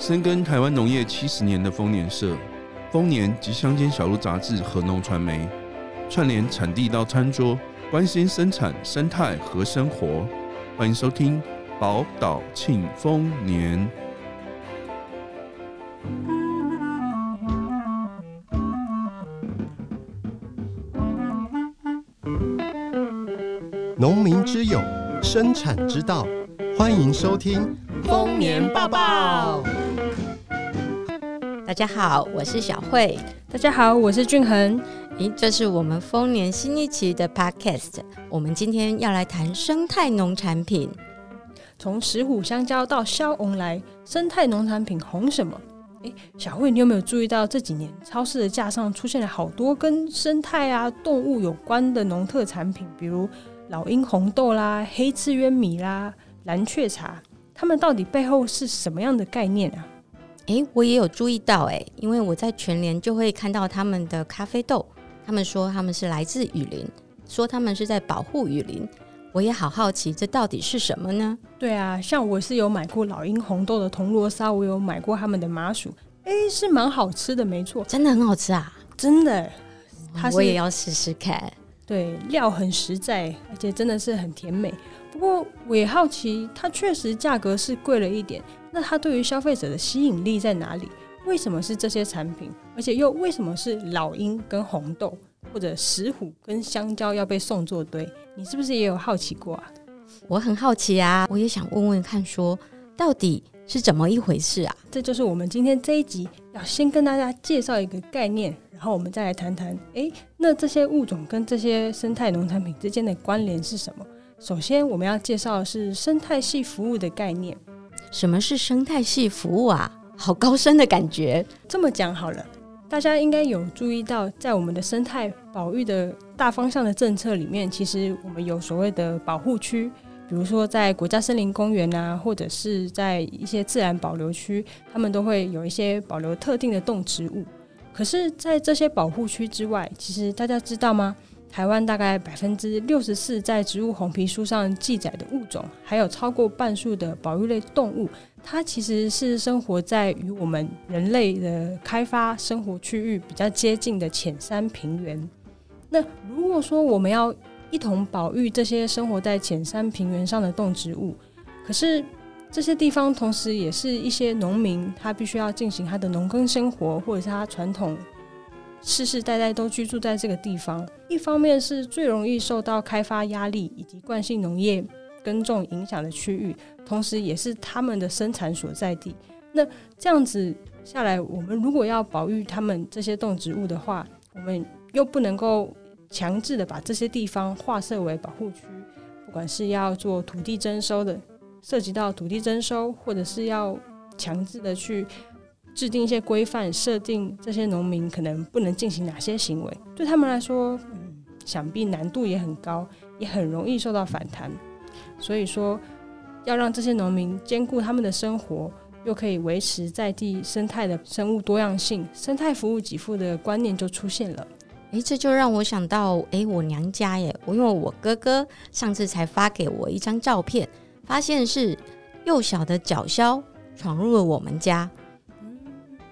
深耕台湾农业七十年的丰年社、丰年及乡间小路杂志和农传媒，串联产地到餐桌，关心生产生态和生活。欢迎收听宝岛庆丰年。农民之友，生产之道，欢迎收听丰年报报。大家好，我是小慧。大家好，我是俊恒。咦，这是我们丰年新一期的 Podcast。我们今天要来谈生态农产品。从石虎香蕉到烧翁来，生态农产品红什么？诶，小慧，你有没有注意到这几年超市的架上出现了好多跟生态啊、动物有关的农特产品，比如老鹰红豆啦、黑刺渊米啦、蓝雀茶，它们到底背后是什么样的概念啊？诶，我也有注意到诶，因为我在全联就会看到他们的咖啡豆，他们说他们是来自雨林，说他们是在保护雨林，我也好好奇这到底是什么呢？对啊，像我是有买过老鹰红豆的铜锣烧，我有买过他们的麻薯，诶，是蛮好吃的，没错，真的很好吃啊，真的，我也要试试看。对，料很实在，而且真的是很甜美。不过我也好奇，它确实价格是贵了一点。那它对于消费者的吸引力在哪里？为什么是这些产品？而且又为什么是老鹰跟红豆，或者石虎跟香蕉要被送作堆？你是不是也有好奇过啊？我很好奇啊，我也想问问看说，说到底是怎么一回事啊？这就是我们今天这一集要先跟大家介绍一个概念，然后我们再来谈谈，诶，那这些物种跟这些生态农产品之间的关联是什么？首先，我们要介绍的是生态系服务的概念。什么是生态系服务啊？好高深的感觉。这么讲好了，大家应该有注意到，在我们的生态保育的大方向的政策里面，其实我们有所谓的保护区，比如说在国家森林公园啊，或者是在一些自然保留区，他们都会有一些保留特定的动植物。可是，在这些保护区之外，其实大家知道吗？台湾大概百分之六十四在植物红皮书上记载的物种，还有超过半数的保育类动物，它其实是生活在与我们人类的开发生活区域比较接近的浅山平原。那如果说我们要一同保育这些生活在浅山平原上的动植物，可是这些地方同时也是一些农民，他必须要进行他的农耕生活，或者是他传统。世世代代都居住在这个地方，一方面是最容易受到开发压力以及惯性农业耕种影响的区域，同时也是他们的生产所在地。那这样子下来，我们如果要保育他们这些动植物的话，我们又不能够强制的把这些地方划设为保护区，不管是要做土地征收的，涉及到土地征收，或者是要强制的去。制定一些规范，设定这些农民可能不能进行哪些行为，对他们来说，嗯，想必难度也很高，也很容易受到反弹。所以说，要让这些农民兼顾他们的生活，又可以维持在地生态的生物多样性，生态服务给付的观念就出现了。诶，这就让我想到，诶，我娘家耶，我因为我哥哥上次才发给我一张照片，发现是幼小的角鸮闯入了我们家。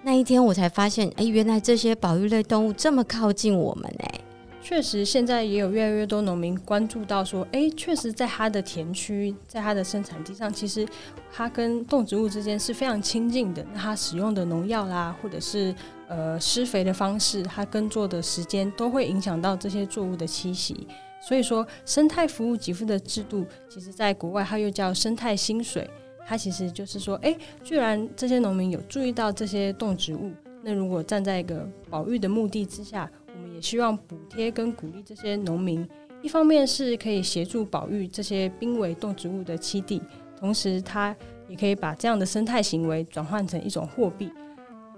那一天我才发现，哎，原来这些保育类动物这么靠近我们哎。确实，现在也有越来越多农民关注到说，哎，确实在他的田区，在他的生产地上，其实他跟动植物之间是非常亲近的。那他使用的农药啦，或者是呃施肥的方式，他耕作的时间，都会影响到这些作物的栖息。所以说，生态服务给付的制度，其实在国外它又叫生态薪水。它其实就是说，哎，居然这些农民有注意到这些动植物，那如果站在一个保育的目的之下，我们也希望补贴跟鼓励这些农民，一方面是可以协助保育这些濒危动植物的栖地，同时它也可以把这样的生态行为转换成一种货币，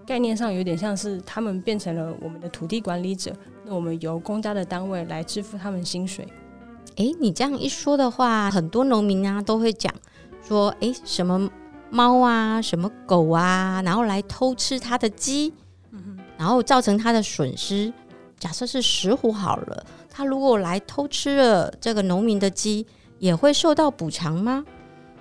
概念上有点像是他们变成了我们的土地管理者，那我们由公家的单位来支付他们薪水。哎，你这样一说的话，很多农民啊都会讲。说诶，什么猫啊，什么狗啊，然后来偷吃他的鸡，然后造成他的损失。假设是石虎好了，他如果来偷吃了这个农民的鸡，也会受到补偿吗？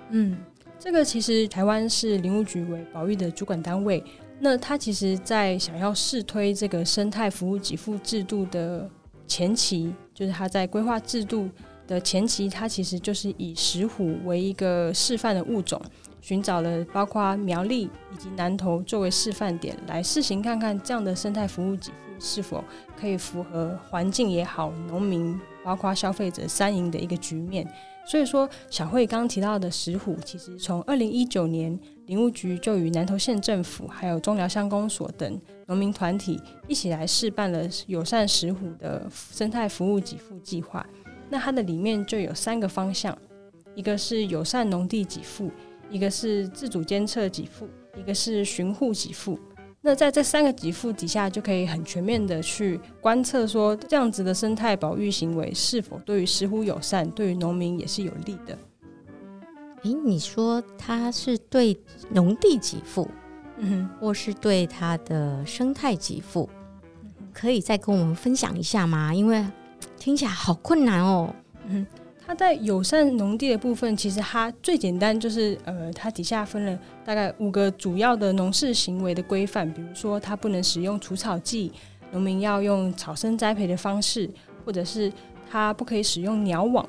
嗯，这个其实台湾是林务局为保育的主管单位，那他其实，在想要试推这个生态服务给付制度的前期，就是他在规划制度的前期，它其实就是以石虎为一个示范的物种。寻找了包括苗栗以及南投作为示范点，来试行看看这样的生态服务给付是否可以符合环境也好、农民包括消费者三赢的一个局面。所以说，小慧刚提到的石虎，其实从二零一九年林务局就与南投县政府、还有中寮乡公所等农民团体一起来试办了友善石虎的生态服务给付计划。那它的里面就有三个方向，一个是友善农地给付。一个是自主监测给付，一个是巡护给付。那在这三个给付底下，就可以很全面的去观测，说这样子的生态保育行为是否对于石虎友善，对于农民也是有利的。诶，你说它是对农地给付，嗯哼，或是对它的生态给付，可以再跟我们分享一下吗？因为听起来好困难哦。嗯。它在友善农地的部分，其实它最简单就是，呃，它底下分了大概五个主要的农事行为的规范，比如说它不能使用除草剂，农民要用草生栽培的方式，或者是它不可以使用鸟网，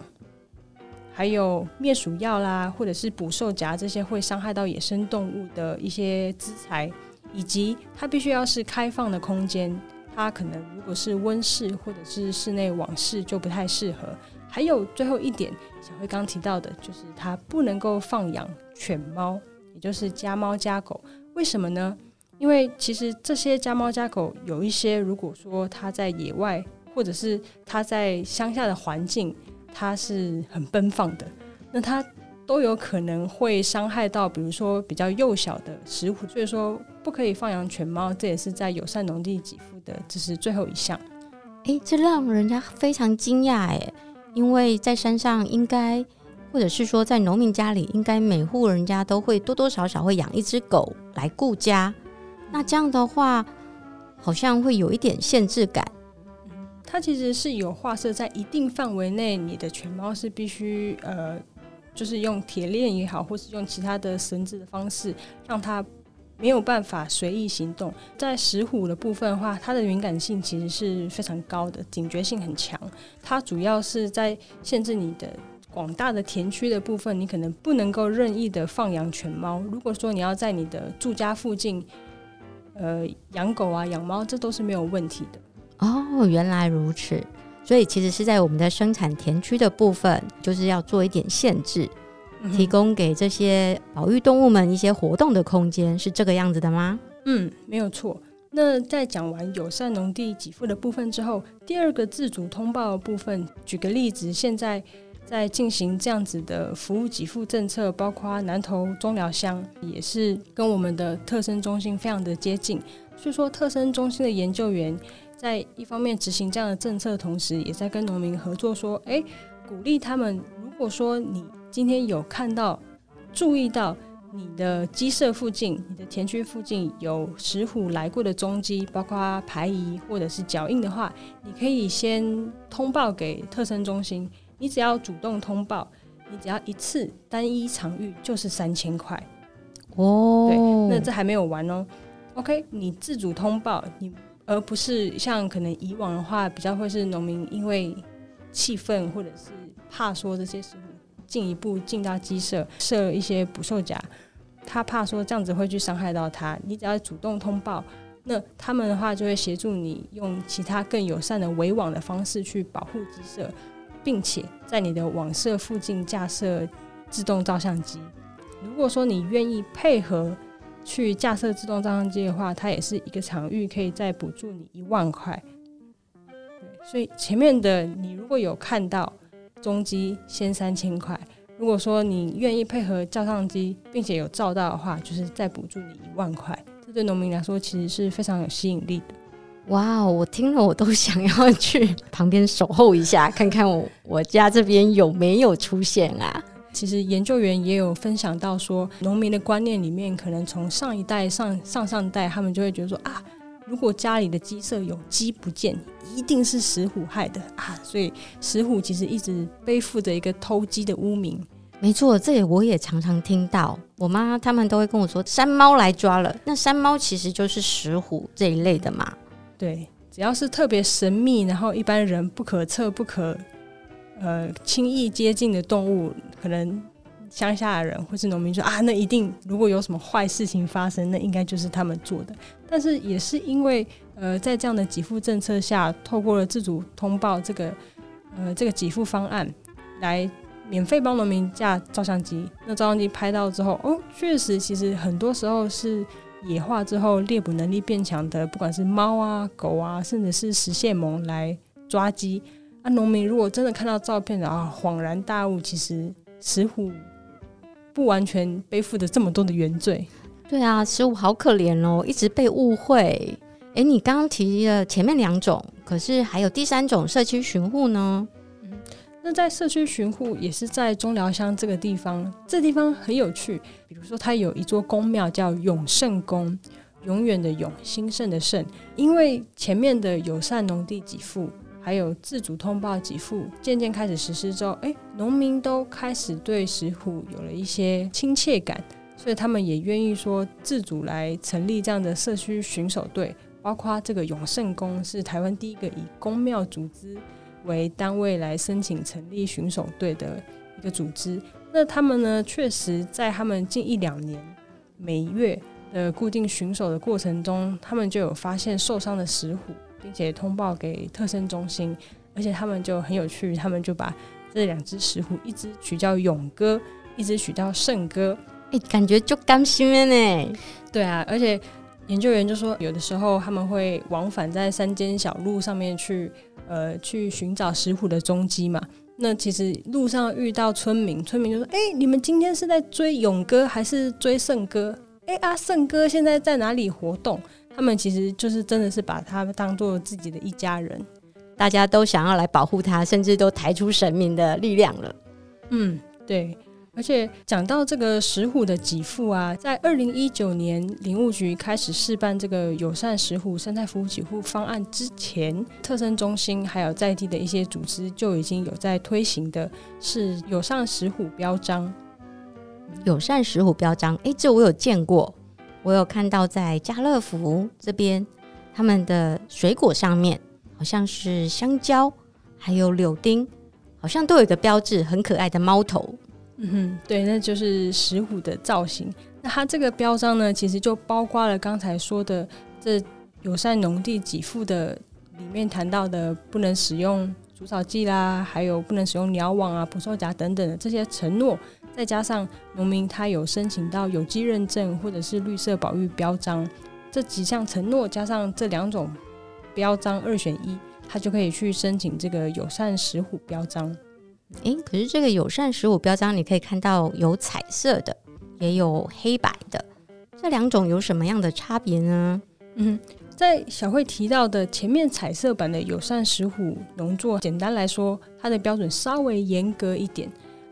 还有灭鼠药啦，或者是捕兽夹这些会伤害到野生动物的一些资材，以及它必须要是开放的空间，它可能如果是温室或者是室内网室就不太适合。还有最后一点，小辉刚提到的，就是它不能够放养犬猫，也就是家猫家狗。为什么呢？因为其实这些家猫家狗有一些，如果说它在野外，或者是它在乡下的环境，它是很奔放的，那它都有可能会伤害到，比如说比较幼小的石虎。所以说不可以放养犬猫，这也是在友善农地给付的，这是最后一项。诶，这让人家非常惊讶诶。因为在山上，应该或者是说在农民家里，应该每户人家都会多多少少会养一只狗来顾家。那这样的话，好像会有一点限制感。它其实是有划设在一定范围内，你的犬猫是必须呃，就是用铁链也好，或是用其他的绳子的方式，让它。没有办法随意行动。在石虎的部分的话，它的敏感性其实是非常高的，警觉性很强。它主要是在限制你的广大的田区的部分，你可能不能够任意的放养犬猫。如果说你要在你的住家附近，呃，养狗啊、养猫，这都是没有问题的。哦，原来如此。所以其实是在我们的生产田区的部分，就是要做一点限制。提供给这些保育动物们一些活动的空间，是这个样子的吗？嗯，没有错。那在讲完友善农地给付的部分之后，第二个自主通报的部分，举个例子，现在在进行这样子的服务给付政策，包括南投中寮乡也是跟我们的特生中心非常的接近。所以说，特生中心的研究员在一方面执行这样的政策，同时也在跟农民合作，说，哎，鼓励他们，如果说你。今天有看到、注意到你的鸡舍附近、你的田区附近有石虎来过的踪迹，包括排遗或者是脚印的话，你可以先通报给特生中心。你只要主动通报，你只要一次单一场域就是三千块。哦，对，那这还没有完哦。OK，你自主通报，你而不是像可能以往的话，比较会是农民因为气愤或者是怕说这些石虎。进一步进到鸡舍设一些捕兽夹，他怕说这样子会去伤害到他。你只要主动通报，那他们的话就会协助你用其他更友善的围网的方式去保护鸡舍，并且在你的网舍附近架设自动照相机。如果说你愿意配合去架设自动照相机的话，它也是一个场域可以再补助你一万块。对，所以前面的你如果有看到。中机先三千块，如果说你愿意配合照相机，并且有照到的话，就是再补助你一万块。这对农民来说其实是非常有吸引力的。哇，我听了我都想要去旁边守候一下，看看我我家这边有没有出现啊。其实研究员也有分享到说，农民的观念里面，可能从上一代上上上代，他们就会觉得说啊。如果家里的鸡舍有鸡不见，一定是石虎害的啊！所以石虎其实一直背负着一个偷鸡的污名。没错，这里我也常常听到，我妈他们都会跟我说，山猫来抓了。那山猫其实就是石虎这一类的嘛。对，只要是特别神秘，然后一般人不可测、不可呃轻易接近的动物，可能乡下的人或是农民说啊，那一定如果有什么坏事情发生，那应该就是他们做的。但是也是因为呃，在这样的给付政策下，透过了自主通报这个呃这个给付方案来。免费帮农民架照相机，那照相机拍到之后，哦，确实，其实很多时候是野化之后猎捕能力变强的，不管是猫啊、狗啊，甚至是食蟹獴来抓鸡。啊，农民如果真的看到照片啊，恍然大悟，其实石虎不完全背负着这么多的原罪。对啊，十五好可怜哦，一直被误会。诶，你刚刚提了前面两种，可是还有第三种社区巡护呢？那在社区巡护也是在中寮乡这个地方，这地方很有趣。比如说，它有一座宫庙叫永圣宫，永远的永，兴盛的盛。因为前面的友善农地给付，还有自主通报给付，渐渐开始实施之后，哎，农民都开始对石虎有了一些亲切感，所以他们也愿意说自主来成立这样的社区巡守队。包括这个永盛宫是台湾第一个以宫庙组织为单位来申请成立巡守队的一个组织，那他们呢，确实在他们近一两年每月的固定巡守的过程中，他们就有发现受伤的石虎，并且通报给特生中心，而且他们就很有趣，他们就把这两只石虎，一只取叫勇哥，一只取叫胜哥，哎、欸，感觉就甘心了呢。对啊，而且研究员就说，有的时候他们会往返在山间小路上面去。呃，去寻找石虎的踪迹嘛。那其实路上遇到村民，村民就说：“哎、欸，你们今天是在追勇哥还是追胜哥？哎、欸、啊，胜哥现在在哪里活动？”他们其实就是真的是把他们当做自己的一家人，大家都想要来保护他，甚至都抬出神明的力量了。嗯，对。而且讲到这个石虎的给付啊，在二零一九年林务局开始试办这个友善石虎生态服务给付方案之前，特生中心还有在地的一些组织就已经有在推行的是友善石虎标章。友善石虎标章，哎，这我有见过，我有看到在家乐福这边，他们的水果上面好像是香蕉，还有柳丁，好像都有一个标志，很可爱的猫头。嗯哼，对，那就是石虎的造型。那它这个标章呢，其实就包括了刚才说的这友善农地给付的里面谈到的不能使用除草剂啦，还有不能使用鸟网啊、捕兽夹等等的这些承诺，再加上农民他有申请到有机认证或者是绿色保育标章，这几项承诺加上这两种标章二选一，他就可以去申请这个友善石虎标章。诶，可是这个友善石虎标章，你可以看到有彩色的，也有黑白的，这两种有什么样的差别呢？嗯，在小慧提到的前面彩色版的友善石虎农作，简单来说，它的标准稍微严格一点。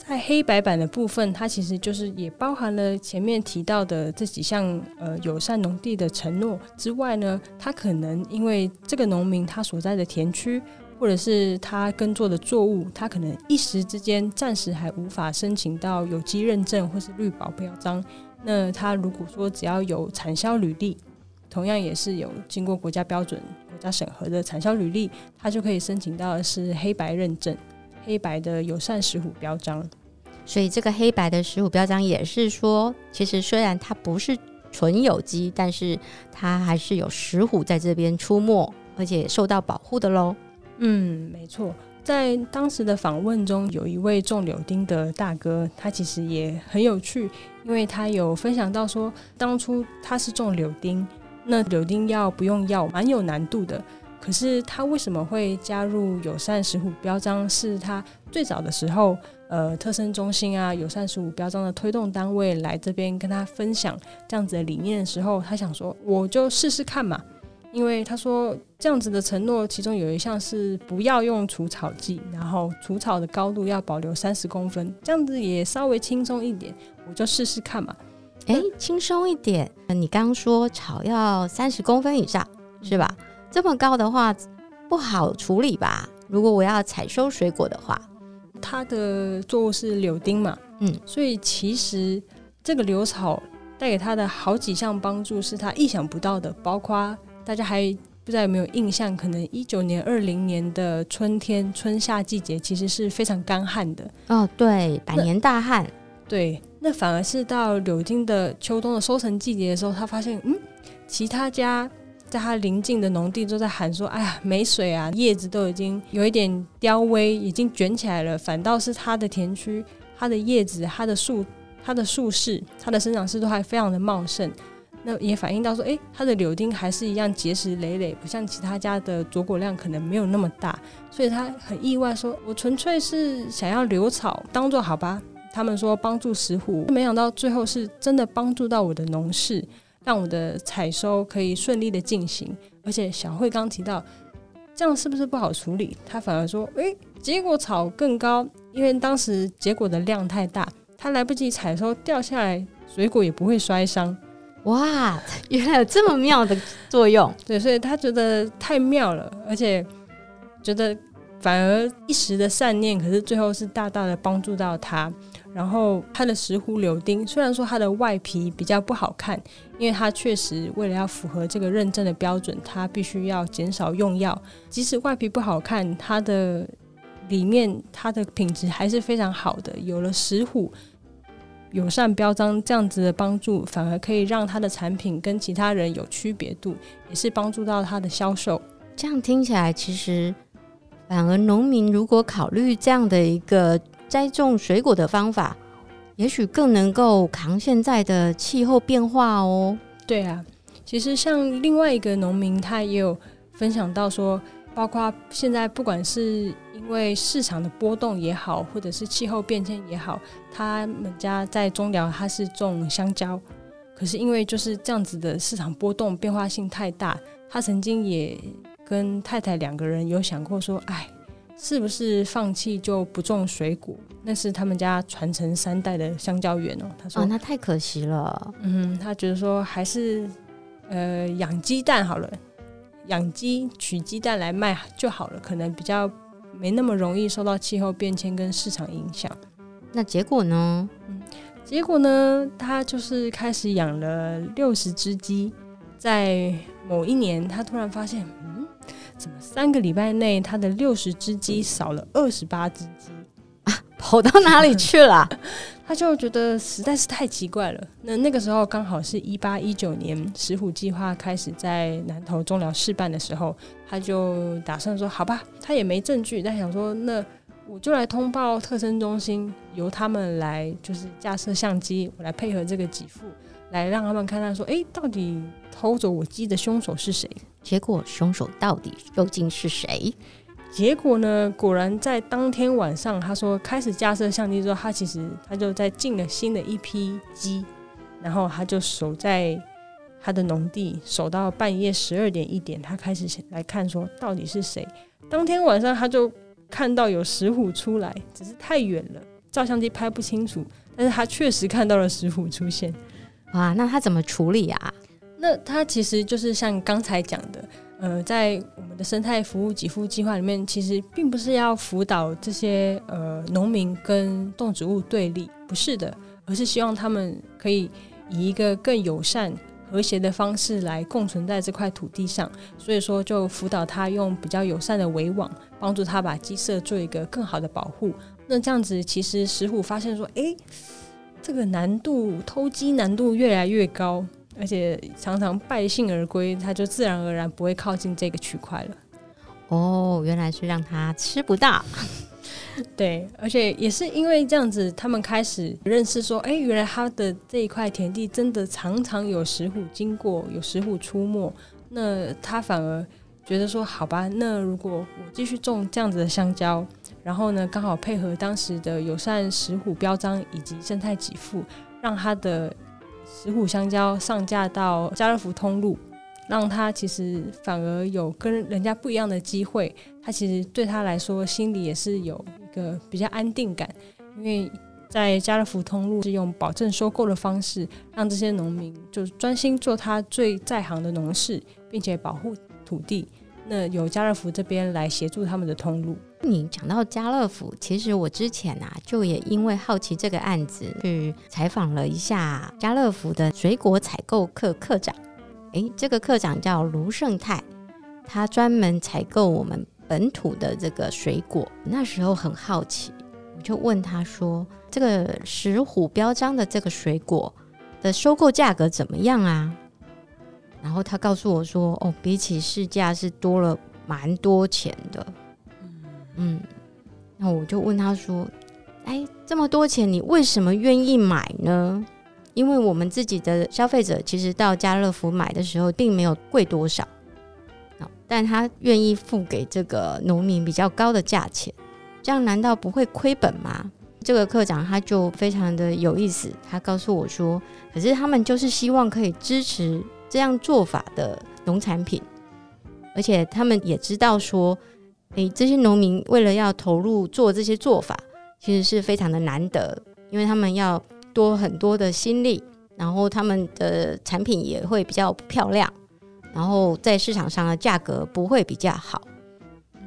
在黑白版的部分，它其实就是也包含了前面提到的这几项呃友善农地的承诺之外呢，它可能因为这个农民他所在的田区。或者是他耕作的作物，他可能一时之间暂时还无法申请到有机认证或是绿保标章。那他如果说只要有产销履历，同样也是有经过国家标准、国家审核的产销履历，他就可以申请到的是黑白认证，黑白的友善石虎标章。所以这个黑白的石虎标章也是说，其实虽然它不是纯有机，但是它还是有石虎在这边出没，而且受到保护的喽。嗯，没错，在当时的访问中，有一位种柳丁的大哥，他其实也很有趣，因为他有分享到说，当初他是种柳丁，那柳丁要不用药，蛮有难度的。可是他为什么会加入友善石虎标章？是他最早的时候，呃，特生中心啊，友善石虎标章的推动单位来这边跟他分享这样子的理念的时候，他想说，我就试试看嘛。因为他说这样子的承诺，其中有一项是不要用除草剂，然后除草的高度要保留三十公分，这样子也稍微轻松一点，我就试试看嘛。哎，轻松一点？你刚刚说草要三十公分以上是吧？这么高的话不好处理吧？如果我要采收水果的话，它的作物是柳丁嘛，嗯，所以其实这个柳草带给他的好几项帮助是他意想不到的，包括大家还不知道有没有印象，可能一九年、二零年的春天、春夏季节其实是非常干旱的。哦，对，百年大旱。对，那反而是到柳丁的秋冬的收成季节的时候，他发现，嗯，其他家在他邻近的农地都在喊说：“哎呀，没水啊，叶子都已经有一点凋萎，已经卷起来了。”反倒是他的田区，它的叶子、它的树、它的树势、它的生长势都还非常的茂盛。那也反映到说，哎，它的柳丁还是一样结实累累，不像其他家的着果量可能没有那么大。所以他很意外说：“我纯粹是想要留草，当做好吧。”他们说帮助石虎，没想到最后是真的帮助到我的农事，让我的采收可以顺利的进行。而且小慧刚提到，这样是不是不好处理？他反而说，诶，结果草更高，因为当时结果的量太大，他来不及采收，掉下来水果也不会摔伤。哇，原来有这么妙的作用。对，所以他觉得太妙了，而且觉得反而一时的善念，可是最后是大大的帮助到他。然后它的石斛柳丁，虽然说它的外皮比较不好看，因为它确实为了要符合这个认证的标准，它必须要减少用药。即使外皮不好看，它的里面它的品质还是非常好的。有了石斛友善标章这样子的帮助，反而可以让它的产品跟其他人有区别度，也是帮助到它的销售。这样听起来，其实反而农民如果考虑这样的一个。栽种水果的方法，也许更能够扛现在的气候变化哦。对啊，其实像另外一个农民，他也有分享到说，包括现在不管是因为市场的波动也好，或者是气候变迁也好，他们家在中寮他是种香蕉，可是因为就是这样子的市场波动变化性太大，他曾经也跟太太两个人有想过说，哎。是不是放弃就不种水果？那是他们家传承三代的香蕉园哦。他说：“哦，那太可惜了。”嗯，他觉得说还是呃养鸡蛋好了，养鸡取鸡蛋来卖就好了，可能比较没那么容易受到气候变迁跟市场影响。那结果呢？嗯，结果呢，他就是开始养了六十只鸡，在某一年，他突然发现。怎么三个礼拜内，他的六十只鸡少了二十八只鸡啊？跑到哪里去了？他就觉得实在是太奇怪了。那那个时候刚好是一八一九年石虎计划开始在南投中寮试办的时候，他就打算说：“好吧，他也没证据，但想说那我就来通报特生中心，由他们来就是架设相机，我来配合这个给付，来让他们看看说，哎，到底偷走我鸡的凶手是谁？”结果凶手到底究竟是谁？结果呢？果然在当天晚上，他说开始架设相机之后，他其实他就在进了新的一批鸡，然后他就守在他的农地，守到半夜十二点一点，他开始来看说到底是谁。当天晚上他就看到有石虎出来，只是太远了，照相机拍不清楚，但是他确实看到了石虎出现。哇，那他怎么处理啊？那他其实就是像刚才讲的，呃，在我们的生态服务给付计划里面，其实并不是要辅导这些呃农民跟动植物对立，不是的，而是希望他们可以以一个更友善、和谐的方式来共存在这块土地上。所以说，就辅导他用比较友善的围网，帮助他把鸡舍做一个更好的保护。那这样子，其实石虎发现说，诶，这个难度偷鸡难度越来越高。而且常常败兴而归，他就自然而然不会靠近这个区块了。哦，原来是让他吃不到。对，而且也是因为这样子，他们开始认识说，哎，原来他的这一块田地真的常常有石虎经过，有石虎出没。那他反而觉得说，好吧，那如果我继续种这样子的香蕉，然后呢，刚好配合当时的友善石虎标章以及生态给付，让他的。石虎香蕉上架到家乐福通路，让他其实反而有跟人家不一样的机会。他其实对他来说，心里也是有一个比较安定感，因为在家乐福通路是用保证收购的方式，让这些农民就专心做他最在行的农事，并且保护土地。那由家乐福这边来协助他们的通路。你讲到家乐福，其实我之前啊，就也因为好奇这个案子，去采访了一下家乐福的水果采购课课长。诶，这个课长叫卢胜泰，他专门采购我们本土的这个水果。那时候很好奇，我就问他说：“这个石虎标章的这个水果的收购价格怎么样啊？”然后他告诉我说：“哦，比起市价是多了蛮多钱的。”嗯，那我就问他说：“哎，这么多钱，你为什么愿意买呢？”因为我们自己的消费者其实到家乐福买的时候，并没有贵多少，但他愿意付给这个农民比较高的价钱，这样难道不会亏本吗？这个课长他就非常的有意思，他告诉我说：“可是他们就是希望可以支持。”这样做法的农产品，而且他们也知道说，诶，这些农民为了要投入做这些做法，其实是非常的难得，因为他们要多很多的心力，然后他们的产品也会比较漂亮，然后在市场上的价格不会比较好。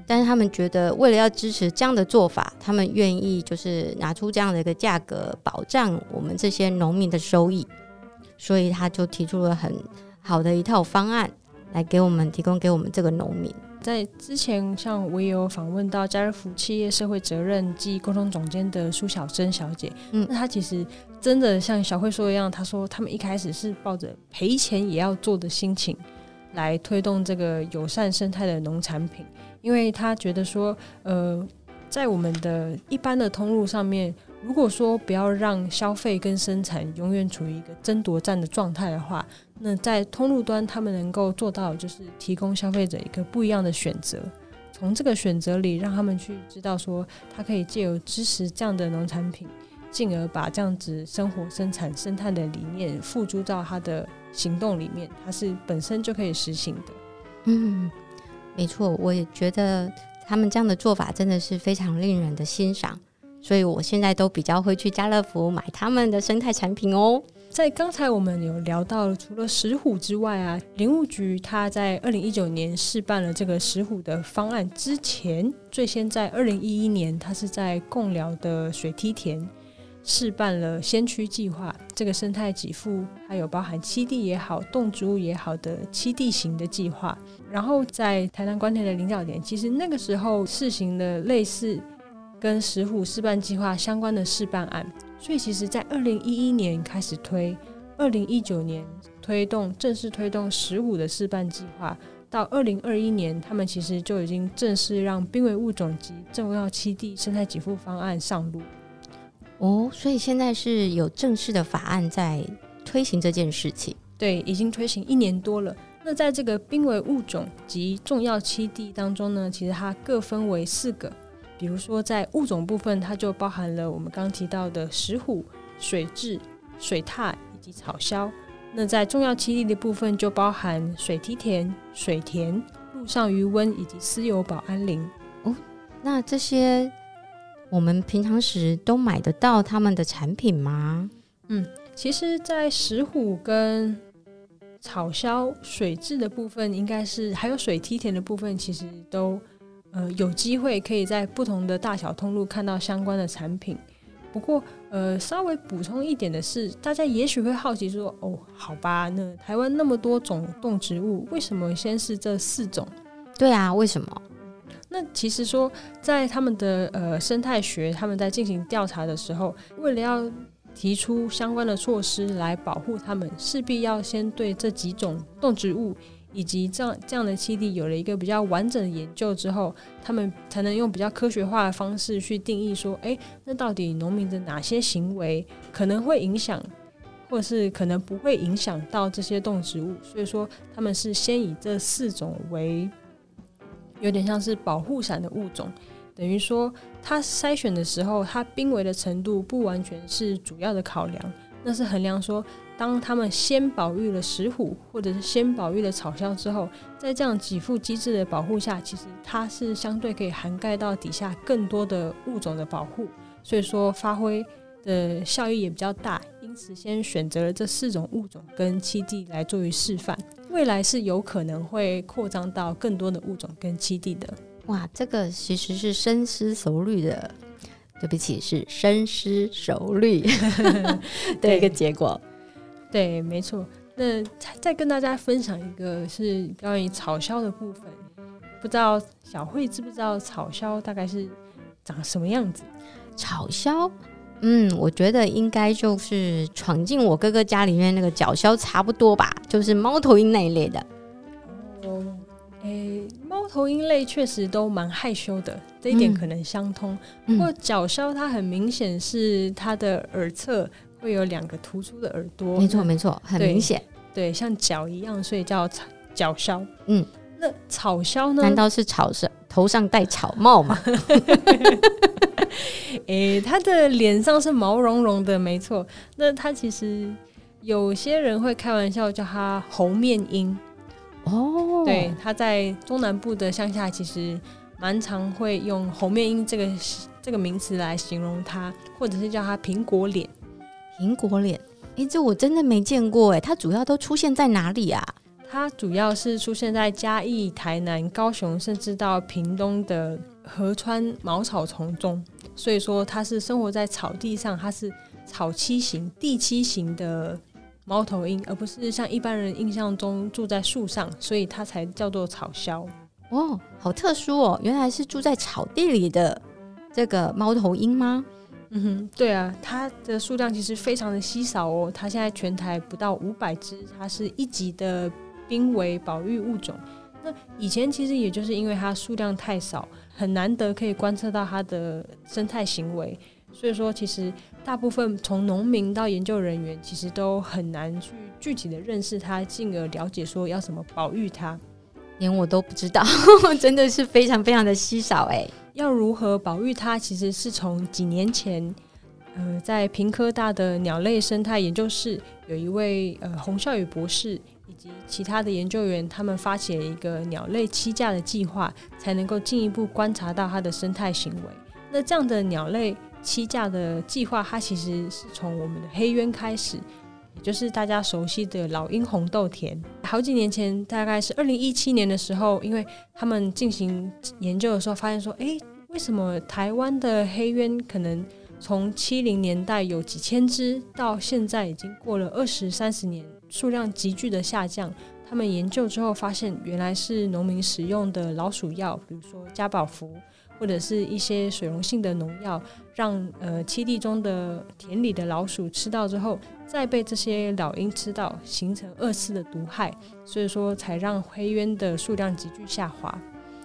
但是他们觉得，为了要支持这样的做法，他们愿意就是拿出这样的一个价格，保障我们这些农民的收益，所以他就提出了很。好的一套方案来给我们提供给我们这个农民。在之前，像我也有访问到家乐福企业社会责任暨沟通总监的苏小珍小姐，嗯，那她其实真的像小慧说的一样，她说他们一开始是抱着赔钱也要做的心情来推动这个友善生态的农产品，因为她觉得说，呃，在我们的一般的通路上面。如果说不要让消费跟生产永远处于一个争夺战的状态的话，那在通路端他们能够做到就是提供消费者一个不一样的选择，从这个选择里让他们去知道说，他可以借由支持这样的农产品，进而把这样子生活、生产、生态的理念付诸到他的行动里面，它是本身就可以实行的。嗯，没错，我也觉得他们这样的做法真的是非常令人的欣赏。所以我现在都比较会去家乐福买他们的生态产品哦。在刚才我们有聊到，除了石虎之外啊，林务局他在二零一九年试办了这个石虎的方案之前，最先在二零一一年，他是在贡寮的水梯田试办了先驱计划，这个生态给付还有包含栖地也好、动植物也好的栖地型的计划。然后在台南官田的领导点，其实那个时候试行的类似。跟石虎试办计划相关的试办案，所以其实，在二零一一年开始推，二零一九年推动正式推动石虎的试办计划，到二零二一年，他们其实就已经正式让濒危物种及重要栖地生态给付方案上路。哦，所以现在是有正式的法案在推行这件事情。对，已经推行一年多了。那在这个濒危物种及重要栖地当中呢，其实它各分为四个。比如说，在物种部分，它就包含了我们刚刚提到的石虎、水蛭、水獭以及草鸮。那在重要栖地的部分，就包含水梯田、水田、陆上鱼温以及私有保安林。哦，那这些我们平常时都买得到他们的产品吗？嗯，其实，在石虎跟草鸮、水蛭的部分，应该是还有水梯田的部分，其实都。呃，有机会可以在不同的大小通路看到相关的产品。不过，呃，稍微补充一点的是，大家也许会好奇说，哦，好吧，那台湾那么多种动植物，为什么先是这四种？对啊，为什么？那其实说，在他们的呃生态学，他们在进行调查的时候，为了要提出相关的措施来保护它们，势必要先对这几种动植物。以及这样这样的基地有了一个比较完整的研究之后，他们才能用比较科学化的方式去定义说，诶，那到底农民的哪些行为可能会影响，或是可能不会影响到这些动植物？所以说，他们是先以这四种为有点像是保护伞的物种，等于说，他筛选的时候，它濒危的程度不完全是主要的考量，那是衡量说。当他们先保育了石虎，或者是先保育了草鸮之后，在这样给付机制的保护下，其实它是相对可以涵盖到底下更多的物种的保护，所以说发挥的效益也比较大。因此，先选择了这四种物种跟栖地来作为示范。未来是有可能会扩张到更多的物种跟栖地的。哇，这个其实是深思熟虑的，对不起，是深思熟虑 的一个结果。对，没错。那再跟大家分享一个是关于草鸮的部分，不知道小慧知不知道草鸮大概是长什么样子？草鸮，嗯，我觉得应该就是闯进我哥哥家里面那个角鸮差不多吧，就是猫头鹰那一类的。哦，诶，猫头鹰类确实都蛮害羞的，这一点可能相通。不过角鸮它很明显是它的耳侧会有两个突出的耳朵，没错没错，很明显，对，像角一样，所以叫角鸮。嗯，那草鸮呢？难道是草上头上戴草帽吗？诶、欸，它的脸上是毛茸茸的，没错。那它其实有些人会开玩笑叫它猴面鹰哦。对，它在中南部的乡下其实蛮常会用猴面鹰这个这个名词来形容它，或者是叫它苹果脸。苹果脸，诶、欸，这我真的没见过诶。它主要都出现在哪里啊？它主要是出现在嘉义、台南、高雄，甚至到屏东的河川茅草丛中。所以说它是生活在草地上，它是草栖型、地栖型的猫头鹰，而不是像一般人印象中住在树上，所以它才叫做草鸮。哦，好特殊哦！原来是住在草地里的这个猫头鹰吗？嗯哼，对啊，它的数量其实非常的稀少哦。它现在全台不到五百只，它是一级的濒危保育物种。那以前其实也就是因为它数量太少。很难得可以观测到它的生态行为，所以说其实大部分从农民到研究人员，其实都很难去具体的认识它，进而了解说要怎么保育它。连我都不知道，真的是非常非常的稀少哎。要如何保育它，其实是从几年前，呃，在屏科大的鸟类生态研究室，有一位呃洪孝宇博士。以及其他的研究员，他们发起了一个鸟类栖架的计划，才能够进一步观察到它的生态行为。那这样的鸟类栖架的计划，它其实是从我们的黑鸢开始，就是大家熟悉的老鹰红豆田。好几年前，大概是二零一七年的时候，因为他们进行研究的时候，发现说，哎，为什么台湾的黑鸢可能从七零年代有几千只，到现在已经过了二十三十年？数量急剧的下降，他们研究之后发现，原来是农民使用的老鼠药，比如说加宝福，或者是一些水溶性的农药，让呃栖地中的田里的老鼠吃到之后，再被这些老鹰吃到，形成二次的毒害，所以说才让黑鸢的数量急剧下滑。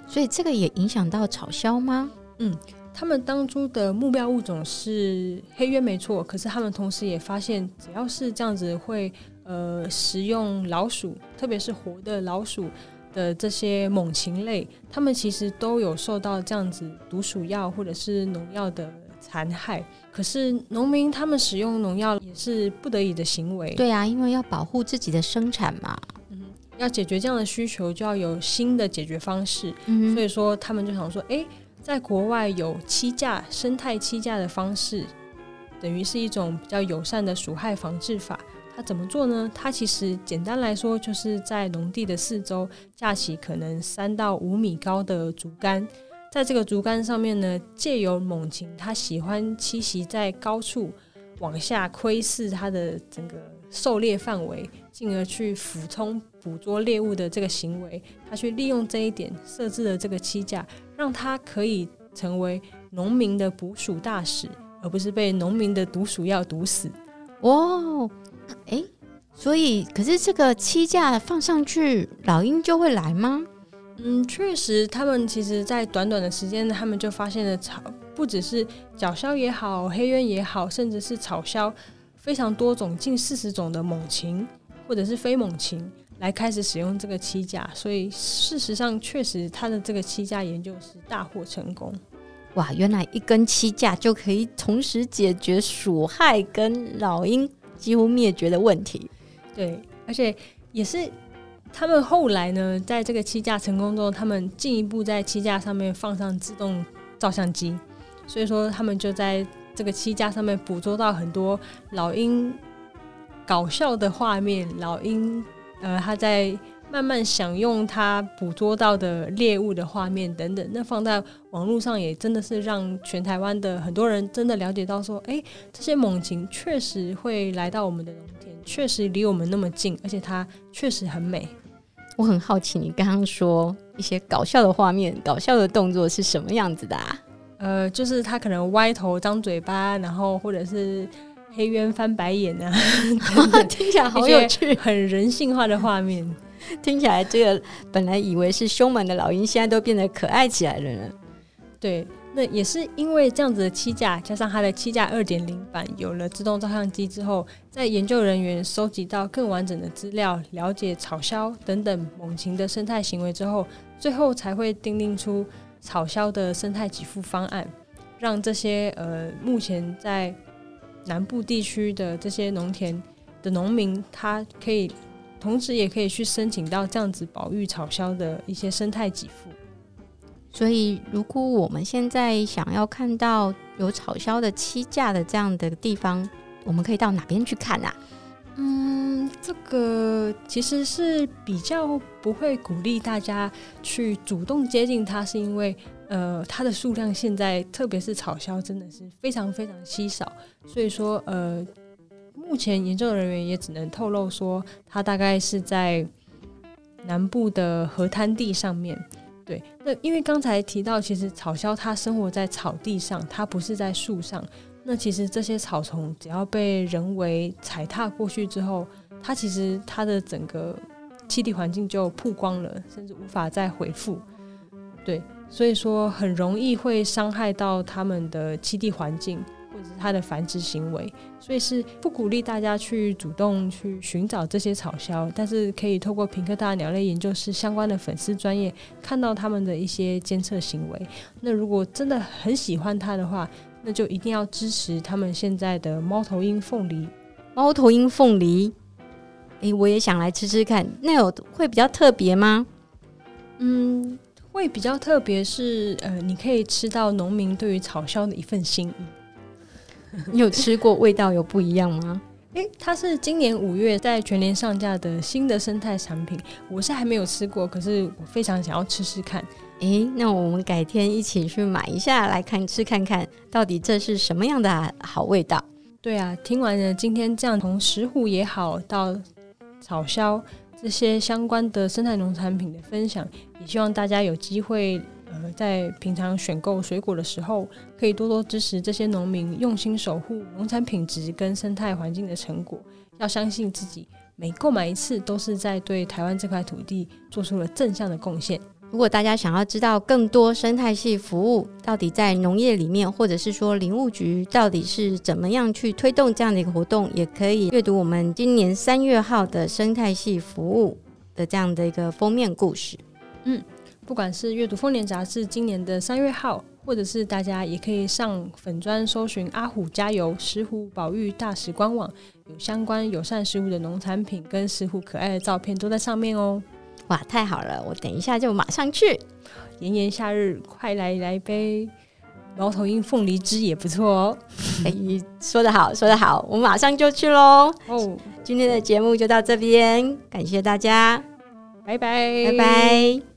所以这个也影响到草鸮吗？嗯，他们当初的目标物种是黑鸢没错，可是他们同时也发现，只要是这样子会。呃，食用老鼠，特别是活的老鼠的这些猛禽类，它们其实都有受到这样子毒鼠药或者是农药的残害。可是农民他们使用农药也是不得已的行为。对啊，因为要保护自己的生产嘛。嗯，要解决这样的需求，就要有新的解决方式。嗯，所以说他们就想说，哎，在国外有栖架生态栖架的方式，等于是一种比较友善的鼠害防治法。它怎么做呢？它其实简单来说，就是在农地的四周架起可能三到五米高的竹竿，在这个竹竿上面呢，借由猛禽它喜欢栖息在高处，往下窥视它的整个狩猎范围，进而去俯冲捕捉猎物的这个行为，它去利用这一点设置了这个栖架，让它可以成为农民的捕鼠大使，而不是被农民的毒鼠药毒死。哇！哎，所以可是这个七架放上去，老鹰就会来吗？嗯，确实，他们其实，在短短的时间，他们就发现了草，不只是角鸮也好，黑鸢也好，甚至是草鸮，非常多种，近四十种的猛禽或者是非猛禽来开始使用这个栖架，所以事实上，确实它的这个栖架研究是大获成功。哇，原来一根栖架就可以同时解决鼠害跟老鹰。几乎灭绝的问题，对，而且也是他们后来呢，在这个栖架成功之后，他们进一步在栖架上面放上自动照相机，所以说他们就在这个栖架上面捕捉到很多老鹰搞笑的画面，老鹰呃，他在慢慢享用它捕捉到的猎物的画面等等，那放在网络上也真的是让全台湾的很多人真的了解到说，哎，这些猛禽确实会来到我们的农田，确实离我们那么近，而且它确实很美。我很好奇，你刚刚说一些搞笑的画面、搞笑的动作是什么样子的啊？呃，就是它可能歪头、张嘴巴，然后或者是黑鸢翻白眼啊，听起来好有趣，很人性化的画面。听起来，这个本来以为是凶猛的老鹰，现在都变得可爱起来了呢。对，那也是因为这样子的七架，加上它的七架二点零版有了自动照相机之后，在研究人员收集到更完整的资料，了解草鸮等等猛禽的生态行为之后，最后才会订定出草鸮的生态给付方案，让这些呃目前在南部地区的这些农田的农民，他可以。同时也可以去申请到这样子保育草鸮的一些生态给付。所以，如果我们现在想要看到有草鸮的栖架的这样的地方，我们可以到哪边去看啊？嗯，这个其实是比较不会鼓励大家去主动接近它，是因为呃，它的数量现在特别是草鸮真的是非常非常稀少，所以说呃。目前研究人员也只能透露说，它大概是在南部的河滩地上面。对，那因为刚才提到，其实草鸮它生活在草地上，它不是在树上。那其实这些草丛只要被人为踩踏过去之后，它其实它的整个栖地环境就曝光了，甚至无法再恢复。对，所以说很容易会伤害到它们的栖地环境。或者是它的繁殖行为，所以是不鼓励大家去主动去寻找这些草鸮，但是可以透过屏科大鸟类研究室相关的粉丝专业看到他们的一些监测行为。那如果真的很喜欢它的话，那就一定要支持他们现在的猫头鹰凤梨。猫头鹰凤梨，诶，我也想来吃吃看。那有会比较特别吗？嗯，会比较特别是呃，你可以吃到农民对于草鸮的一份心意。你有吃过，味道有不一样吗？诶、欸，它是今年五月在全联上架的新的生态产品，我是还没有吃过，可是我非常想要吃吃看。诶、欸，那我们改天一起去买一下来看吃看看，到底这是什么样的好味道？对啊，听完了今天这样从石虎也好到草鸮这些相关的生态农产品的分享，也希望大家有机会。呃，在平常选购水果的时候，可以多多支持这些农民用心守护农产品质跟生态环境的成果。要相信自己，每购买一次都是在对台湾这块土地做出了正向的贡献。如果大家想要知道更多生态系服务到底在农业里面，或者是说林务局到底是怎么样去推动这样的一个活动，也可以阅读我们今年三月号的生态系服务的这样的一个封面故事。嗯。不管是阅读丰年杂志今年的三月号，或者是大家也可以上粉砖搜寻“阿虎加油石虎保育大使”官网，有相关友善石虎的农产品跟石虎可爱的照片都在上面哦。哇，太好了！我等一下就马上去。炎炎夏日，快来来杯猫头鹰凤梨汁也不错哦。哎，说得好，说得好，我马上就去喽。哦，今天的节目就到这边，感谢大家，拜拜，拜拜。